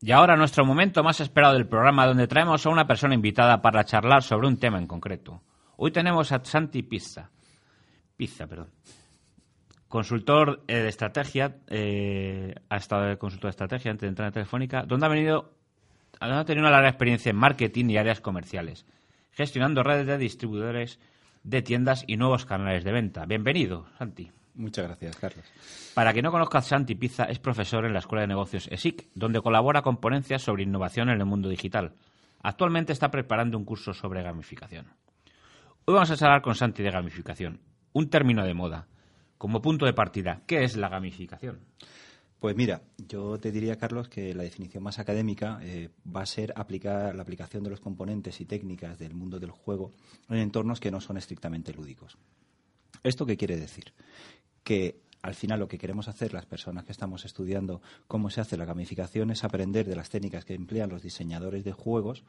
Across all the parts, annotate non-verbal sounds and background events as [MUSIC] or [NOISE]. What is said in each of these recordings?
Y ahora nuestro momento más esperado del programa donde traemos a una persona invitada para charlar sobre un tema en concreto. Hoy tenemos a Santi Pizza. Pizza, perdón. Consultor eh, de estrategia, eh, ha estado consultor de estrategia antes de entrar en Telefónica, donde ha venido, ha tenido una larga experiencia en marketing y áreas comerciales, gestionando redes de distribuidores de tiendas y nuevos canales de venta. Bienvenido, Santi. Muchas gracias, Carlos. Para quien no conozca, Santi Pizza es profesor en la Escuela de Negocios ESIC, donde colabora con ponencias sobre innovación en el mundo digital. Actualmente está preparando un curso sobre gamificación. Hoy vamos a hablar con Santi de gamificación, un término de moda. Como punto de partida, ¿qué es la gamificación? Pues mira, yo te diría, Carlos, que la definición más académica eh, va a ser aplicar la aplicación de los componentes y técnicas del mundo del juego en entornos que no son estrictamente lúdicos. ¿Esto qué quiere decir? Que al final lo que queremos hacer las personas que estamos estudiando cómo se hace la gamificación es aprender de las técnicas que emplean los diseñadores de juegos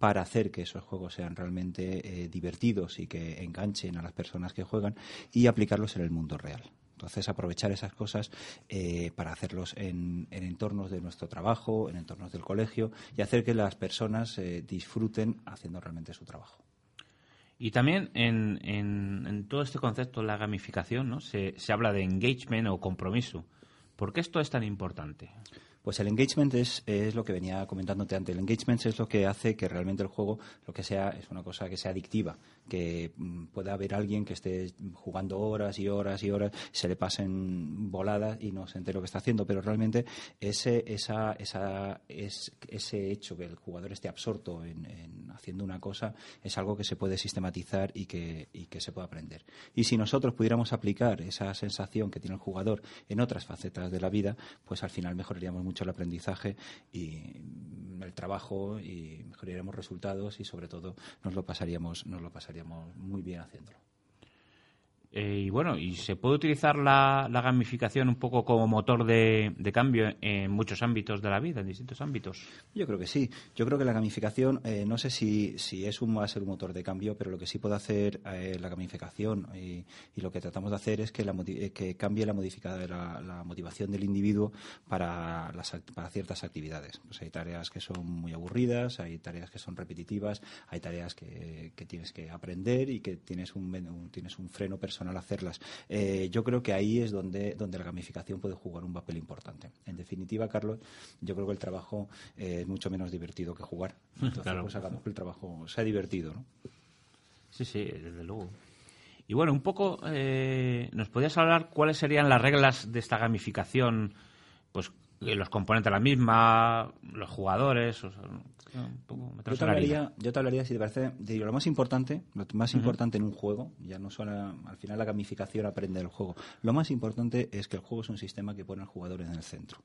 para hacer que esos juegos sean realmente eh, divertidos y que enganchen a las personas que juegan y aplicarlos en el mundo real. Entonces, aprovechar esas cosas eh, para hacerlos en, entornos de nuestro trabajo, en entornos del colegio y hacer que las personas eh, disfruten haciendo realmente su trabajo. Y también en, en, todo este concepto, la gamificación, ¿no? se, se habla de engagement o compromiso. ¿Por qué esto es tan importante? Pues el engagement es, es, lo que venía comentándote antes. El engagement es lo que hace que realmente el juego, lo que sea, es una cosa que sea adictiva, que mm, pueda haber alguien que esté jugando horas y horas y horas, se le pasen voladas y no se entere lo que está haciendo, pero realmente ese, esa, esa, es, ese hecho que el jugador esté absorto en, haciendo una cosa es algo que se puede sistematizar y que, y que se puede aprender. Y si nosotros pudiéramos aplicar esa sensación que tiene el jugador en otras facetas de la vida, pues al final mejoraríamos mucho el aprendizaje y el trabajo y mejoraríamos resultados y sobre todo nos lo pasaríamos, nos lo pasaríamos muy bien haciéndolo. Eh, y bueno, y se puede utilizar la, gamificación un poco como motor de, cambio en muchos ámbitos de la vida, en distintos ámbitos. Yo creo que sí. Yo creo que la gamificación, eh, no sé si, si es un, va a ser un motor de cambio, pero lo que sí puede hacer eh, la gamificación y, lo que tratamos de hacer es que, la, que cambie la, la, la, motivación del individuo para, las, para ciertas actividades. Pues hay tareas que son muy aburridas, hay tareas que son repetitivas, hay tareas que, que tienes que aprender y que tienes un, tienes un freno personal al hacerlas. Eh, yo creo que ahí es donde, donde la gamificación puede jugar un papel importante. En definitiva, Carlos, yo creo que el trabajo eh, es mucho menos divertido que jugar. [LAUGHS] Entonces, pues hagamos que el trabajo sea divertido, ¿no? Sí, sí, desde luego. Y bueno, un poco, eh, ¿nos podías hablar cuáles serían las reglas de esta gamificación? Pues los componentes la misma, los jugadores. yo, te hablaría, yo, te hablaría, si te parece, de lo más importante, lo más importante en un juego, ya no solo al final la gamificación aprende del juego, lo más importante es que el juego es un sistema que pone al jugador en el centro.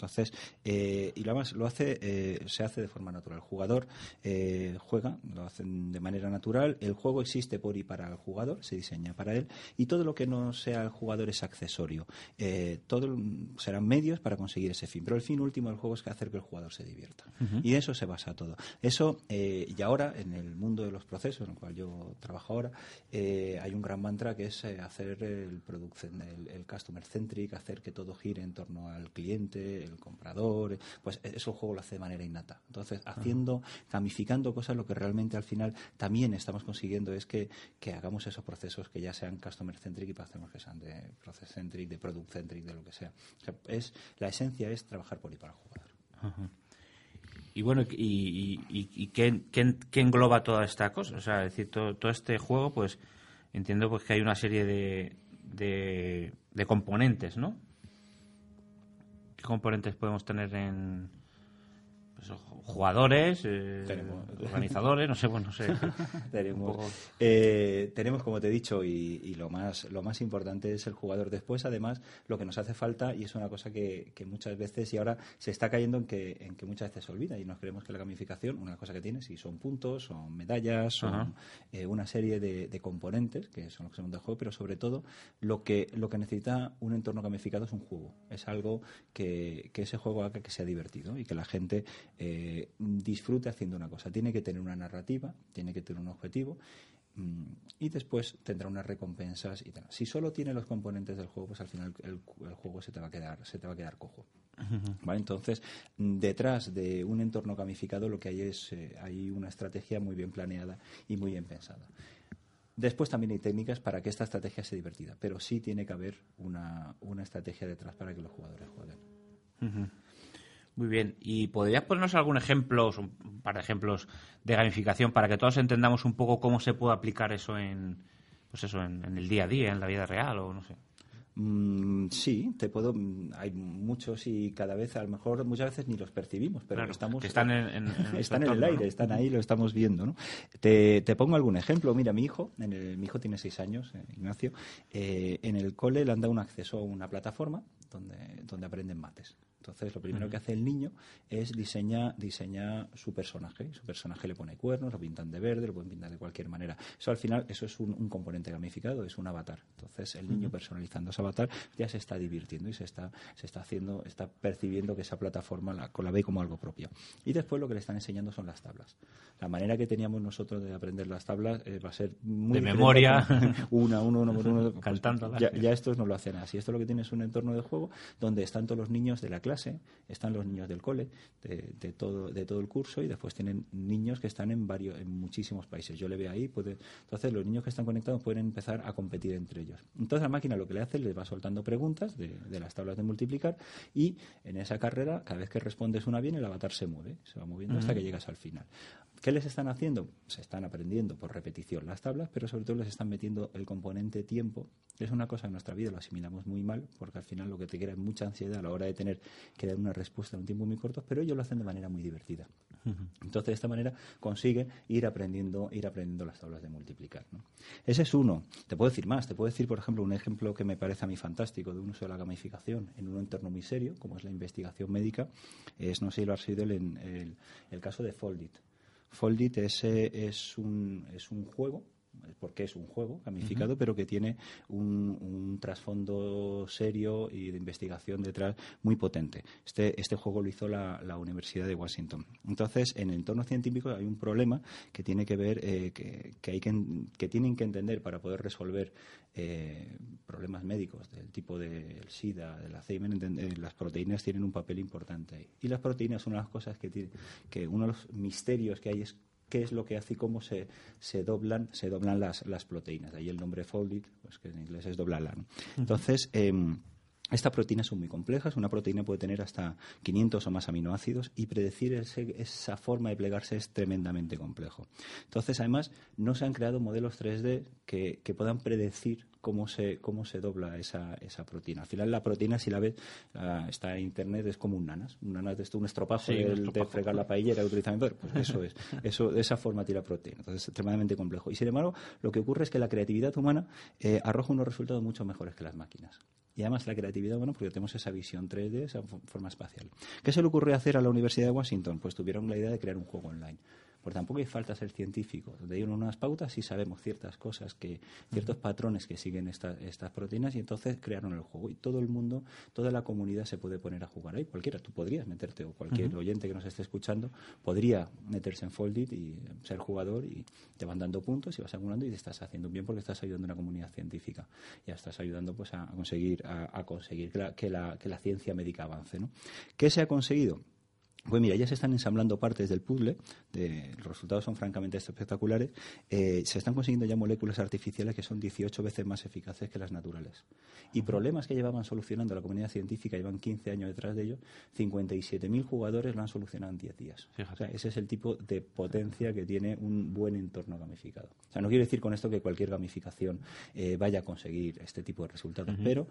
Entonces, eh, y lo más lo hace, eh, se hace de forma natural. El jugador eh, juega, lo hacen de manera natural. El juego existe por y para el jugador, se diseña para él, y todo lo que no sea el jugador es accesorio. todo serán medios para conseguir ese fin, pero el fin último del juego es que hacer que el jugador se divierta. Y de eso se basa todo. Eso, y ahora, en el mundo de los procesos, en el cual yo trabajo ahora, hay un gran mantra que es hacer el, el, el customer centric, hacer que todo gire en torno al cliente, el comprador, pues eso el juego lo hace de manera innata. Entonces, haciendo, gamificando cosas, lo que realmente al final también estamos consiguiendo es que, hagamos esos procesos que ya sean customer centric y hacemos que sean de process centric, de product centric, de lo que sea. es, la esencia es trabajar por y para el jugador. Y bueno, ¿y, y, qué, engloba toda esta cosa? O sea, decir, todo, todo, este juego, pues entiendo pues que hay una serie de, de componentes, ¿no? ¿Qué componentes podemos tener en pues, jugadores, eh, organizadores, no sé, bueno, no sé. [LAUGHS] Eh, tenemos, como te he dicho, y, lo más lo más importante es el jugador. Después, además, lo que nos hace falta, y es una cosa que, muchas veces, y ahora se está cayendo en que, en que muchas veces se olvida, y nos creemos que la gamificación, una cosa que tiene, si son puntos, son medallas, son eh, una serie de, componentes, que son los que se montan el juego, pero sobre todo, lo que, lo que necesita un entorno gamificado es un juego. Es algo que, que ese juego haga que sea divertido y que la gente eh, disfrute haciendo una cosa. Tiene que tener una narrativa, tiene que tener un objetivo Mm, y después tendrá unas recompensas y tal. Si solo tiene los componentes del juego, pues al final el, juego se te va a quedar, se te va a quedar cojo. ¿Vale? Entonces, detrás de un entorno gamificado lo que hay es eh, hay una estrategia muy bien planeada y muy bien pensada. Después también hay técnicas para que esta estrategia sea divertida, pero sí tiene que haber una, una estrategia detrás para que los jugadores jueguen. Muy bien. ¿Y podrías ponernos algún ejemplo, un par de ejemplos de gamificación para que todos entendamos un poco cómo se puede aplicar eso en, pues eso, en, el día a día, en la vida real o no sé? Mm, sí, te puedo. Hay muchos y cada vez, a lo mejor, muchas veces ni los percibimos, pero estamos. están en, [LAUGHS] están en el aire, están ahí, lo estamos viendo, ¿no? Te, pongo algún ejemplo. Mira, mi hijo, en mi hijo tiene seis años, eh, Ignacio, eh, en el cole le han dado un acceso a una plataforma donde, donde aprenden mates. Entonces, lo primero que hace el niño es diseñar diseña su personaje. Su personaje le pone cuernos, lo pintan de verde, lo pueden pintar de cualquier manera. Eso al final, eso es un, componente gamificado, es un avatar. Entonces, el niño personalizando ese avatar ya se está divirtiendo y se está, se está haciendo, está percibiendo que esa plataforma la, la ve como algo propio. Y después lo que le están enseñando son las tablas. La manera que teníamos nosotros de aprender las tablas eh, va a ser muy de memoria, [LAUGHS] una, uno, uno, uno, pues, cantando. Ya, ya, estos no lo hacen así. Esto lo que tiene es un entorno de juego donde están todos los niños de la clase clase, están los niños del cole, de, todo, de todo el curso, y después tienen niños que están en varios, en muchísimos países. Yo le veo ahí, puede, entonces los niños que están conectados pueden empezar a competir entre ellos. Entonces la máquina lo que le hace, les va soltando preguntas de, las tablas de multiplicar, y en esa carrera, cada vez que respondes una bien, el avatar se mueve, se va moviendo hasta que llegas al final. ¿Qué les están haciendo? Se están aprendiendo por repetición las tablas, pero sobre todo les están metiendo el componente tiempo, que es una cosa en nuestra vida lo asimilamos muy mal, porque al final lo que te crea es mucha ansiedad a la hora de tener que dar una respuesta en un tiempo muy corto, pero ellos lo hacen de manera muy divertida. Entonces, de esta manera consiguen ir aprendiendo, ir aprendiendo las tablas de multiplicar. Ese es uno. Te puedo decir más. Te puedo decir, por ejemplo, un ejemplo que me parece a mí fantástico de un uso de la gamificación en un entorno muy serio, como es la investigación médica. Es, no sé si lo has sido el, el caso de Foldit. Foldit es, es, un, es un juego porque es un juego gamificado, pero que tiene un, trasfondo serio y de investigación detrás muy potente. Este, este juego lo hizo la, Universidad de Washington. Entonces, en el entorno científico hay un problema que tiene que ver, eh, que, que, hay que, que, tienen que entender para poder resolver eh, problemas médicos del tipo del SIDA, del Alzheimer, eh, las proteínas tienen un papel importante ahí. Y las proteínas son una de las cosas que, tiene, que uno de los misterios que hay es qué es lo que hace y cómo se, se doblan, se doblan las, las proteínas. De ahí el nombre folded, pues que en inglés es doblarla. Entonces, em, estas proteínas son muy complejas. Una proteína puede tener hasta 500 o más aminoácidos y predecir esa forma de plegarse es tremendamente complejo. Entonces, además, no se han creado modelos 3D que, que puedan predecir cómo se, cómo se dobla esa, esa proteína. Al final la proteína, si la ves, está en internet, es como un nanas. Un nanas de esto, un estropajo, de, fregar la paellera que utilizan Pues eso es. [LAUGHS] Eso, de esa forma tira proteína. Entonces es extremadamente complejo. Y sin embargo, lo que ocurre es que la creatividad humana eh, arroja unos resultados mucho mejores que las máquinas. Y además la creatividad, bueno, porque tenemos esa visión 3D, esa forma espacial. ¿Qué se le ocurrió hacer a la Universidad de Washington? Pues tuvieron la idea de crear un juego online. Porque tampoco hay falta ser científico. Donde hay unas pautas y sabemos ciertas cosas, que ciertos patrones que siguen estas proteínas y entonces crearon el juego. Y todo el mundo, toda la comunidad se puede poner a jugar ahí. Cualquiera, tú podrías meterte o cualquier oyente que nos esté escuchando podría meterse en Foldit y ser jugador y te van dando puntos y vas acumulando y te estás haciendo bien porque estás ayudando a una comunidad científica. Ya estás ayudando pues a conseguir, a, conseguir que la, que, la, que la ciencia médica avance. ¿no? ¿Qué se ha conseguido? Pues mira, ya se están ensamblando partes del puzzle, los resultados son francamente espectaculares, eh, se están consiguiendo ya moléculas artificiales que son 18 veces más eficaces que las naturales. Y problemas que llevaban solucionando la comunidad científica, llevan 15 años detrás de ello, 57.000 jugadores lo han solucionado en 10 días. O sea, ese es el tipo de potencia que tiene un buen entorno gamificado. O sea, no quiero decir con esto que cualquier gamificación eh, vaya a conseguir este tipo de resultados, pero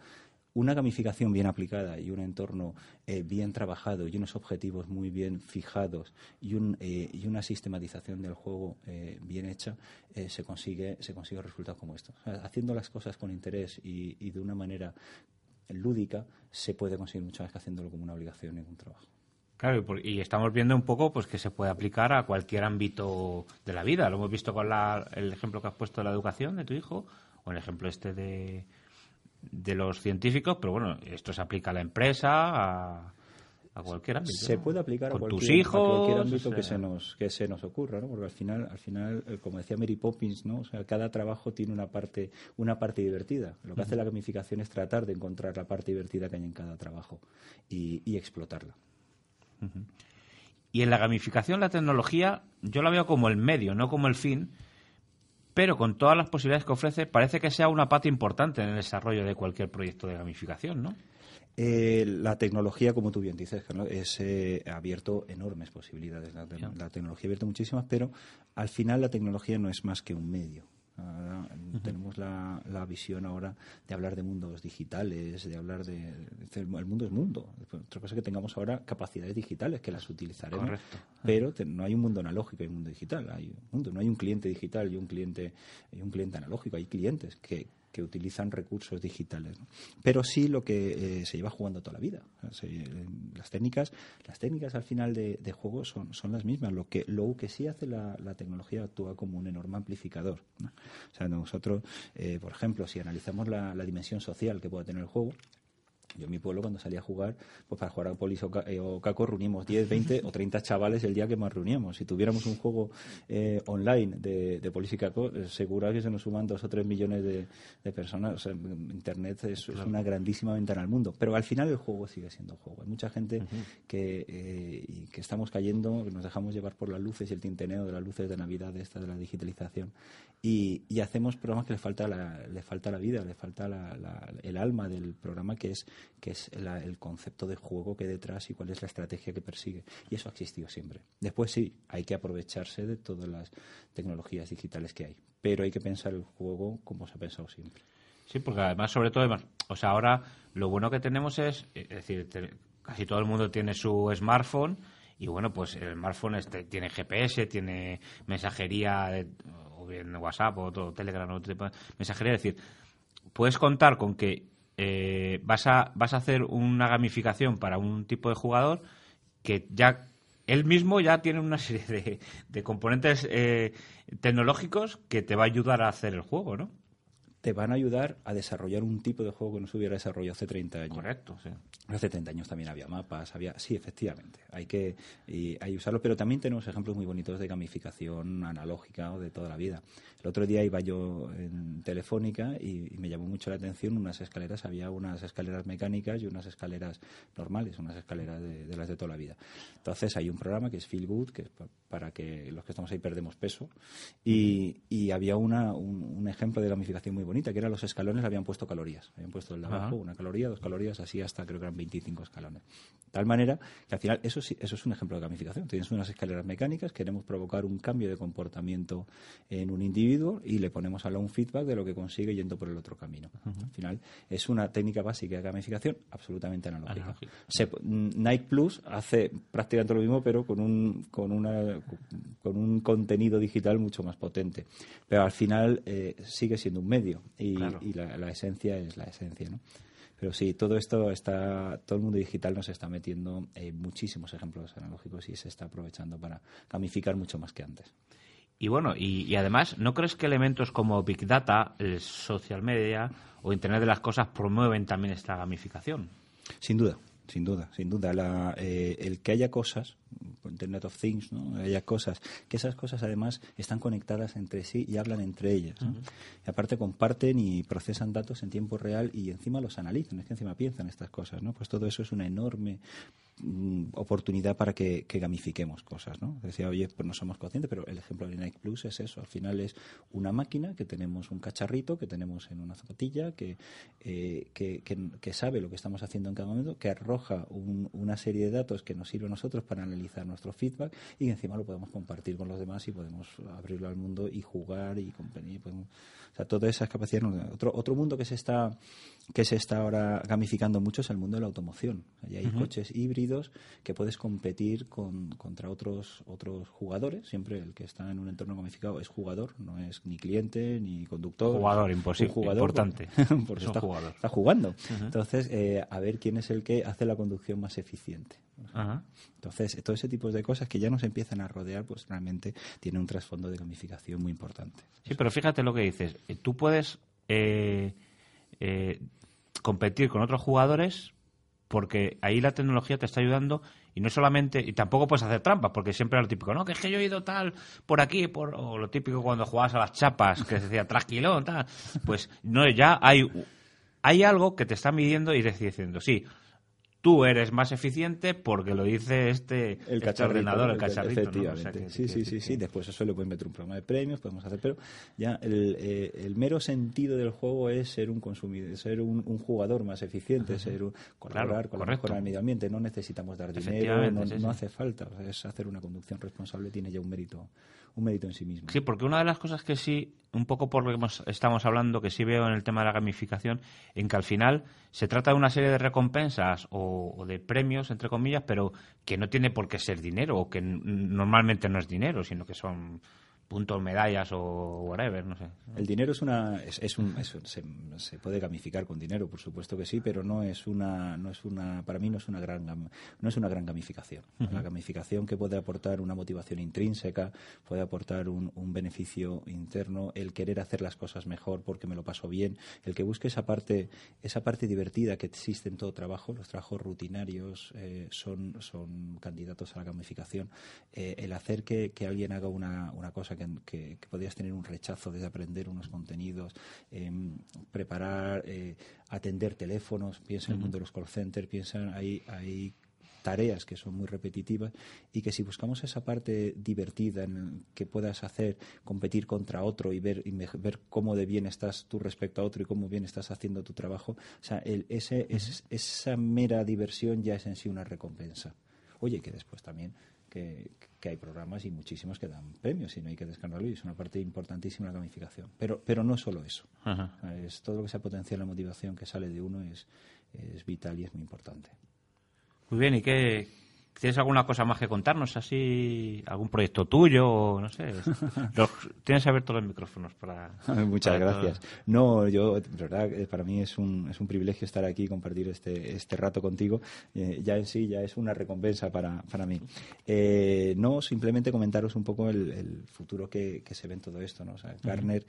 una gamificación bien aplicada y un entorno eh, bien trabajado y unos objetivos muy bien fijados y, un, eh, y una sistematización del juego eh, bien hecha, se, consigue, se consigue resultados como estos. haciendo las cosas con interés y, de una manera lúdica, se puede conseguir mucho más que haciéndolo como una obligación y un trabajo. Claro, y estamos viendo un poco pues que se puede aplicar a cualquier ámbito de la vida. Lo hemos visto con el ejemplo que has puesto de la educación de tu hijo, o el ejemplo este de, de los científicos, pero bueno, esto se aplica a la empresa, a, a cualquier ámbito. Se puede aplicar a cualquier, tus hijos, ámbito que se nos que se nos ocurra, ¿no? Porque al final, al final, eh, como decía Mary Poppins, ¿no? O sea, cada trabajo tiene una parte una parte divertida. Lo que hace la gamificación es tratar de encontrar la parte divertida que hay en cada trabajo y, explotarla. Y en la gamificación la tecnología yo la veo como el medio, no como el fin, pero con todas las posibilidades que ofrece parece que sea una parte importante en el desarrollo de cualquier proyecto de gamificación, ¿no? Eh, la tecnología, como tú bien dices, es eh, abierto enormes posibilidades. La, tecnología ha abierto muchísimas, pero al final la tecnología no es más que un medio. Tenemos la, visión ahora de hablar de mundos digitales, de hablar de, el mundo es mundo. Otra cosa es que tengamos ahora capacidades digitales que las utilizaremos, pero no hay un mundo analógico, hay un mundo digital. Hay un mundo, no hay un cliente digital y un cliente y un cliente analógico. Hay clientes que, que utilizan recursos digitales. Pero sí lo que eh, se lleva jugando toda la vida. las técnicas, las técnicas al final de, juego son, son las mismas. Lo que, lo que sí hace la, tecnología actúa como un enorme amplificador. O sea, nosotros, eh, por ejemplo, si analizamos la, la dimensión social que puede tener el juego, yo en mi pueblo, cuando salía a jugar, pues para jugar a Polis o, eh, Caco, reuníamos 10, 20 o 30 chavales el día que más reuníamos. Si tuviéramos un juego eh, online de, de Polis y Caco, eh, seguro que se nos suman dos o tres millones de, personas. Internet es, una grandísima ventana al mundo. Pero al final el juego sigue siendo juego. Hay mucha gente que, que estamos cayendo, que nos dejamos llevar por las luces y el tinteneo de las luces de Navidad, de esta de la digitalización. Y, hacemos programas que le falta la, le falta la vida, le falta el alma del programa, que es que es el concepto de juego que hay detrás y cuál es la estrategia que persigue. Y eso ha existido siempre. Después sí, hay que aprovecharse de todas las tecnologías digitales que hay, pero hay que pensar el juego como se ha pensado siempre. Sí, porque además, sobre todo, o sea, ahora lo bueno que tenemos es, es decir, casi todo el mundo tiene su smartphone y bueno, pues el smartphone este, tiene GPS, tiene mensajería, o bien WhatsApp o todo, Telegram o mensajería, es decir, puedes contar con que eh, vas, a, vas a hacer una gamificación para un tipo de jugador que ya él mismo ya tiene una serie de, componentes eh, tecnológicos que te va a ayudar a hacer el juego, ¿no? Te van a ayudar a desarrollar un tipo de juego que no se hubiera desarrollado hace 30 años. Correcto, sí. Hace 30 años también había mapas, había... Sí, efectivamente, hay que y, hay usarlo, pero también tenemos ejemplos muy bonitos de gamificación analógica o de toda la vida. El otro día iba yo en Telefónica y, me llamó mucho la atención unas escaleras, había unas escaleras mecánicas y unas escaleras normales, unas escaleras de, las de toda la vida. Entonces hay un programa que es Feel Good, que es para que los que estamos ahí perdemos peso, y, había una, un ejemplo de gamificación muy bonita, que eran los escalones, habían puesto calorías. Habían puesto el de abajo una caloría, dos calorías, así hasta creo que eran 25 escalones. De tal manera que al final eso, eso es un ejemplo de gamificación. Tienes unas escaleras mecánicas, queremos provocar un cambio de comportamiento en un individuo y le ponemos a la un feedback de lo que consigue yendo por el otro camino. Al final es una técnica básica de gamificación absolutamente analógica. Nike Plus hace prácticamente lo mismo, pero con un, con una, con un contenido digital mucho más potente. Pero al final eh, sigue siendo un medio y, la, esencia es la esencia, ¿no? Pero sí, todo esto está, todo el mundo digital nos está metiendo muchísimos ejemplos analógicos y se está aprovechando para gamificar mucho más que antes. Y bueno, y, además, ¿no crees que elementos como Big Data, el social media o Internet de las Cosas promueven también esta gamificación? Sin duda, sin duda, sin duda. La, eh, el que haya cosas, Internet of Things, ¿no? haya cosas, que esas cosas además están conectadas entre sí y hablan entre ellas. Y aparte comparten y procesan datos en tiempo real y encima los analizan, es que encima piensan estas cosas. ¿no? Pues todo eso es una enorme oportunidad para que, gamifiquemos cosas, ¿no? Decía, oye, pues no somos conscientes, pero el ejemplo de Nike Plus es eso. Al final es una máquina que tenemos un cacharrito, que tenemos en una zapatilla, que, eh, que, sabe lo que estamos haciendo en cada momento, que arroja una serie de datos que nos sirve a nosotros para analizar nuestro feedback y encima lo podemos compartir con los demás y podemos abrirlo al mundo y jugar y competir. o sea, todas esas capacidades. Otro, otro mundo que se está que se está ahora gamificando mucho es el mundo de la automoción. Allí hay coches híbridos que puedes competir con, contra otros, otros jugadores. Siempre el que está en un entorno gamificado es jugador, no es ni cliente ni conductor. Jugador, imposible. jugador, importante. [LAUGHS] Porque está, jugador. está, jugando. Entonces, eh, a ver quién es el que hace la conducción más eficiente. Entonces, todo ese tipo de cosas que ya nos empiezan a rodear, pues realmente tiene un trasfondo de gamificación muy importante. Sí, pero fíjate lo que dices. Eh, tú puedes eh, competir con otros jugadores porque ahí la tecnología te está ayudando y no solamente, y tampoco puedes hacer trampas, porque siempre era lo típico, no, que es que yo he ido tal por aquí, por, o lo típico cuando jugabas a las chapas, que se decía trasquilón, tal, pues no, ya hay, hay algo que te está midiendo y te diciendo, sí, tú eres más eficiente porque lo dice este, el este ordenador, el cacharrito. Efectivamente. sí, sí, sí, sí. Después eso le puedes meter un programa de premios, podemos hacer, pero ya el, eh, el mero sentido del juego es ser un consumidor, ser un, jugador más eficiente, ser un, colaborar con el medio ambiente. No necesitamos dar dinero, no, hace falta. es hacer una conducción responsable, tiene ya un mérito un mérito en sí mismo. Sí, porque una de las cosas que sí, un poco por lo que estamos hablando, que sí veo en el tema de la gamificación, en que al final se trata de una serie de recompensas o, de premios, entre comillas, pero que no tiene por qué ser dinero o que normalmente no es dinero, sino que son puntos, medallas o whatever, no sé. El dinero es una, es, un, se, puede gamificar con dinero, por supuesto que sí, pero no es una, no es una, para mí no es una gran, no es una gran gamificación. La gamificación que puede aportar una motivación intrínseca, puede aportar un, beneficio interno, el querer hacer las cosas mejor porque me lo paso bien, el que busque esa parte, esa parte divertida que existe en todo trabajo, los trabajos rutinarios eh, son, son candidatos a la gamificación, eh, el hacer que, que alguien haga una, una cosa que, podrías tener un rechazo de aprender unos contenidos, em, preparar, eh, atender teléfonos, piensa en el mundo de los call centers, piensa, hay, hay tareas que son muy repetitivas y que si buscamos esa parte divertida en que puedas hacer competir contra otro y ver y ver cómo de bien estás tú respecto a otro y cómo bien estás haciendo tu trabajo o sea ese, esa mera diversión ya es en sí una recompensa. Oye que después también que, hay programas y muchísimos que dan premios y no hay que descargarlo y es una parte importantísima de la gamificación. Pero, pero no solo eso. Es todo lo que sea potencial la motivación que sale de uno es, es vital y es muy importante. Muy bien, ¿y qué, ¿Tienes alguna cosa más que contarnos? ¿Así? ¿Algún proyecto tuyo? O, no sé. [LAUGHS] tienes abiertos los micrófonos para. [LAUGHS] Muchas gracias. No, yo, de verdad, eh, para mí es un, es un privilegio estar aquí y compartir este, este rato contigo. Eh, ya en sí, ya es una recompensa para, para mí. Eh, no, simplemente comentaros un poco el, futuro que, que, se ve en todo esto. ¿no? O sea, Gartner,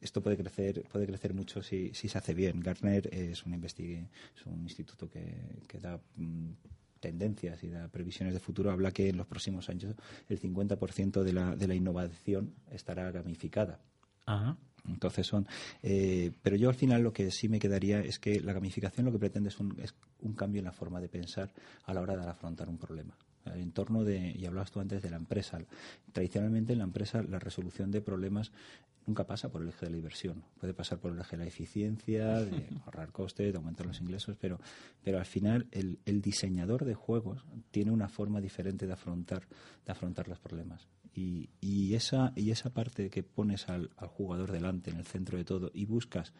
esto puede crecer, puede crecer mucho si, si se hace bien. Gartner es un, es un instituto que, que da. Mm, tendencias y de previsiones de futuro habla que en los próximos años el 50% de la, de la innovación estará gamificada. Entonces son, eh, pero yo al final lo que sí me quedaría es que la gamificación lo que pretende es un, es un cambio en la forma de pensar a la hora de afrontar un problema el entorno de, y hablabas tú antes de la empresa. Tradicionalmente en la empresa la resolución de problemas nunca pasa por el eje de la inversión. Puede pasar por el eje de la eficiencia, de ahorrar costes, de aumentar los ingresos, pero, pero al final el, el diseñador de juegos tiene una forma diferente de afrontar, de afrontar los problemas. Y, y, esa, y esa parte que pones al, al jugador delante, en el centro de todo, y buscas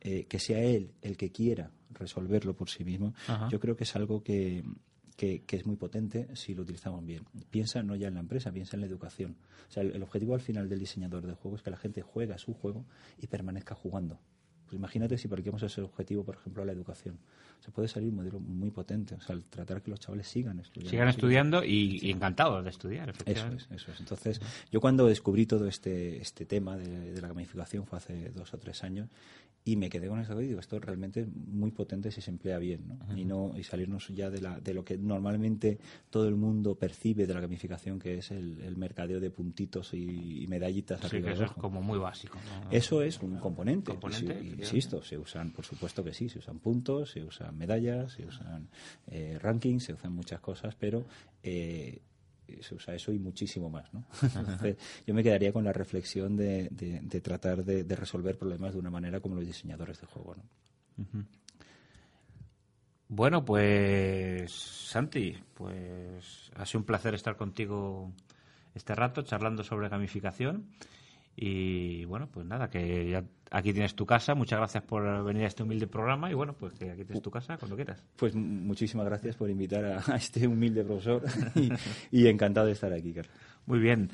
eh, que sea él el que quiera resolverlo por sí mismo, yo creo que es algo que, que, es muy potente si lo utilizamos bien. Piensa no ya en la empresa, piensa en la educación. O sea, el, objetivo al final del diseñador de juegos es que la gente juegue su juego y permanezca jugando. Imagínate si parquemos ese objetivo, por ejemplo, a la educación. Se puede salir un modelo muy potente. O sea, el tratar que los chavales sigan estudiando. Sigan estudiando y, encantados de estudiar, Eso es, eso es. Entonces, yo cuando descubrí todo este, este tema de, de la gamificación fue hace dos o tres años y me quedé con eso y digo, esto realmente es muy potente si se emplea bien, ¿no? Y no y salirnos ya de, la, de lo que normalmente todo el mundo percibe de la gamificación, que es el, mercadeo de puntitos y, medallitas sí, arriba eso es como muy básico. Eso es un componente. Insisto, se usan, por supuesto que sí, se usan puntos, se usan medallas, se usan eh, rankings, se usan muchas cosas, pero eh, se usa eso y muchísimo más. ¿no? [LAUGHS] yo me quedaría con la reflexión de, de, tratar de, resolver problemas de una manera como los diseñadores de juego. ¿no? Bueno, pues Santi, pues ha sido un placer estar contigo este rato charlando sobre gamificación. Y bueno, pues nada, que ya aquí tienes tu casa. Muchas gracias por venir a este humilde programa y bueno, pues que aquí tienes tu casa cuando quieras. Pues muchísimas gracias por invitar a, [LAUGHS] este humilde profesor [LAUGHS] y, y encantado de estar aquí, Carlos. Muy bien.